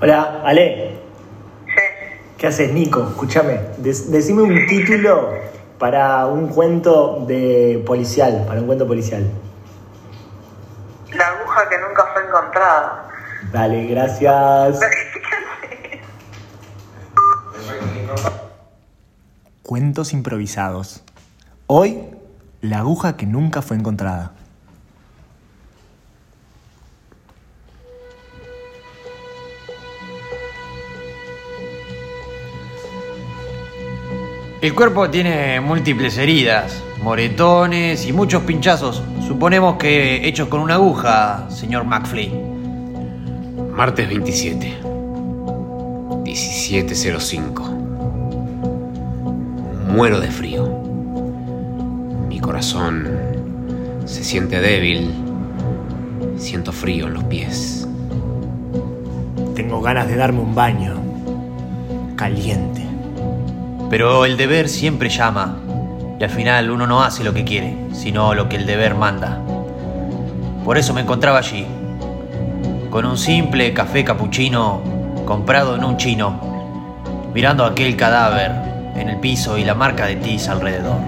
Hola, Ale. Sí. ¿Qué haces, Nico? Escúchame. decime un título para un cuento de policial, para un cuento policial. La aguja que nunca fue encontrada. Dale, gracias. Cuentos improvisados. Hoy, la aguja que nunca fue encontrada. El cuerpo tiene múltiples heridas, moretones y muchos pinchazos. Suponemos que hechos con una aguja, señor McFly. Martes 27. 17.05. Muero de frío. Mi corazón se siente débil. Siento frío en los pies. Tengo ganas de darme un baño. Caliente. Pero el deber siempre llama. Y al final uno no hace lo que quiere, sino lo que el deber manda. Por eso me encontraba allí, con un simple café capuchino comprado en un chino, mirando aquel cadáver en el piso y la marca de tiza alrededor.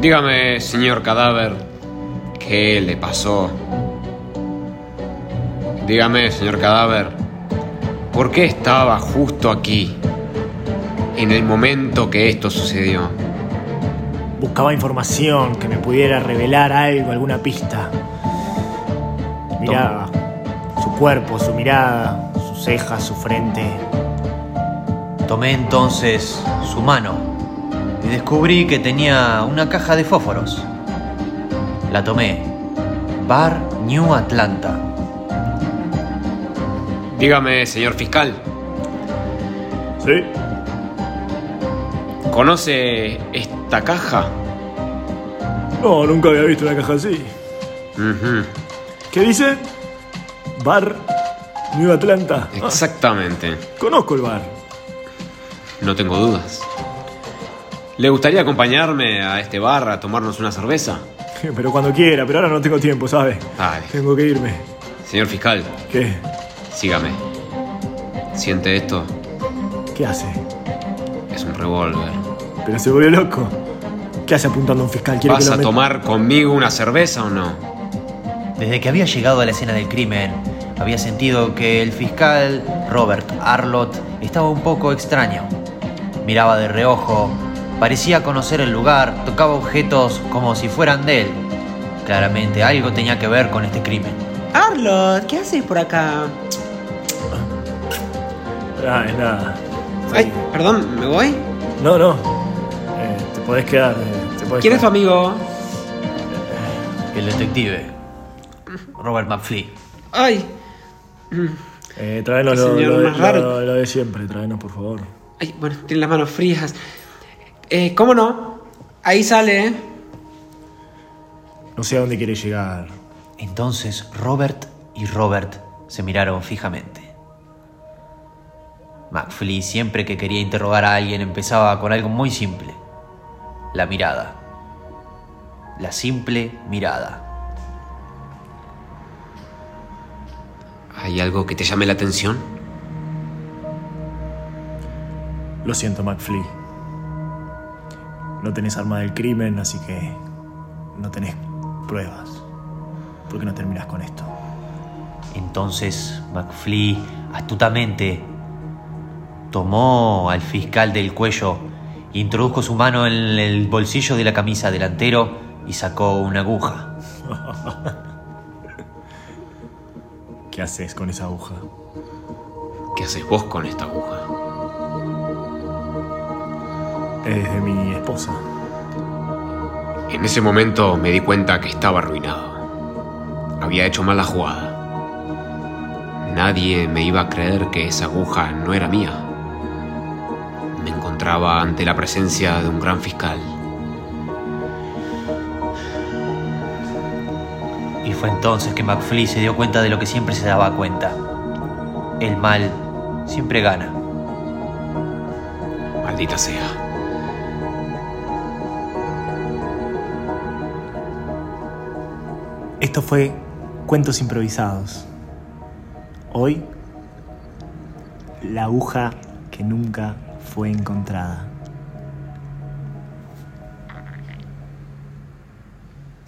Dígame, señor cadáver, ¿qué le pasó? Dígame, señor cadáver, ¿por qué estaba justo aquí, en el momento que esto sucedió? Buscaba información que me pudiera revelar algo, alguna pista. Miraba su cuerpo, su mirada, sus cejas, su frente. Tomé entonces su mano y descubrí que tenía una caja de fósforos. La tomé. Bar New Atlanta. Dígame, señor fiscal, ¿Sí? ¿Conoce esta caja? No, nunca había visto una caja así. ¿Qué dice? Bar New Atlanta. Ah, Exactamente, conozco el bar. no tengo dudas. ¿Le gustaría acompañarme a este bar a tomarnos una cerveza? Pero cuando quiera, pero ahora no tengo tiempo, ¿sabe? Dale. Tengo que irme. Señor fiscal, ¿Qué? sígame. ¿Siente esto? ¿Qué hace? Es un revólver. Pero se volvió loco. ¿Qué hace apuntando a un fiscal? ¿Quiere que ¿Vas lo a meta? tomar conmigo una cerveza o no? Desde que había llegado a la escena del crimen, había sentido que el fiscal Robert Arlott estaba un poco extraño. Miraba de reojo, parecía conocer el lugar, tocaba objetos como si fueran de él. Claramente algo tenía que ver con este crimen. Arlot, ¿qué haces por acá? Ah, es nada. Ay, perdón, ¿me voy? No, no. Eh, te podés quedar. eh, te podés ¿Quién es tu quedar. amigo? El detective Robert McFly. Ay, Eh, tráenos El lo, señor lo- más raro. lo- lo de siempre, tráenos por favor. ay, bueno, tiene las manos frías. Eh, ¿cómo no? Ahí sale, ¿eh? No sé a dónde quiere llegar. Entonces Robert y Robert se miraron fijamente. McFly siempre que quería interrogar a alguien empezaba con algo muy simple. La mirada. La simple mirada. ¿Hay algo que te llame la atención? Lo siento, McFly. No tenés arma del crimen, así que no tenés pruebas. ¿Por qué no terminas con esto? Entonces McFly astutamente tomó al fiscal del cuello, introdujo su mano en el bolsillo de la camisa delantero y sacó una aguja. ¿Qué haces con esa aguja? ¿Qué haces vos con esta aguja? Es de mi esposa. En ese momento me di cuenta que estaba arruinado. Había hecho mal la jugada. Nadie me iba a creer que esa aguja no era mía. Ante la presencia de un gran fiscal. Y fue entonces que McFly se dio cuenta de lo que siempre se daba cuenta. El mal siempre gana. Maldita sea. Esto fue Cuentos Improvisados. Hoy, La aguja que nunca fue encontrada.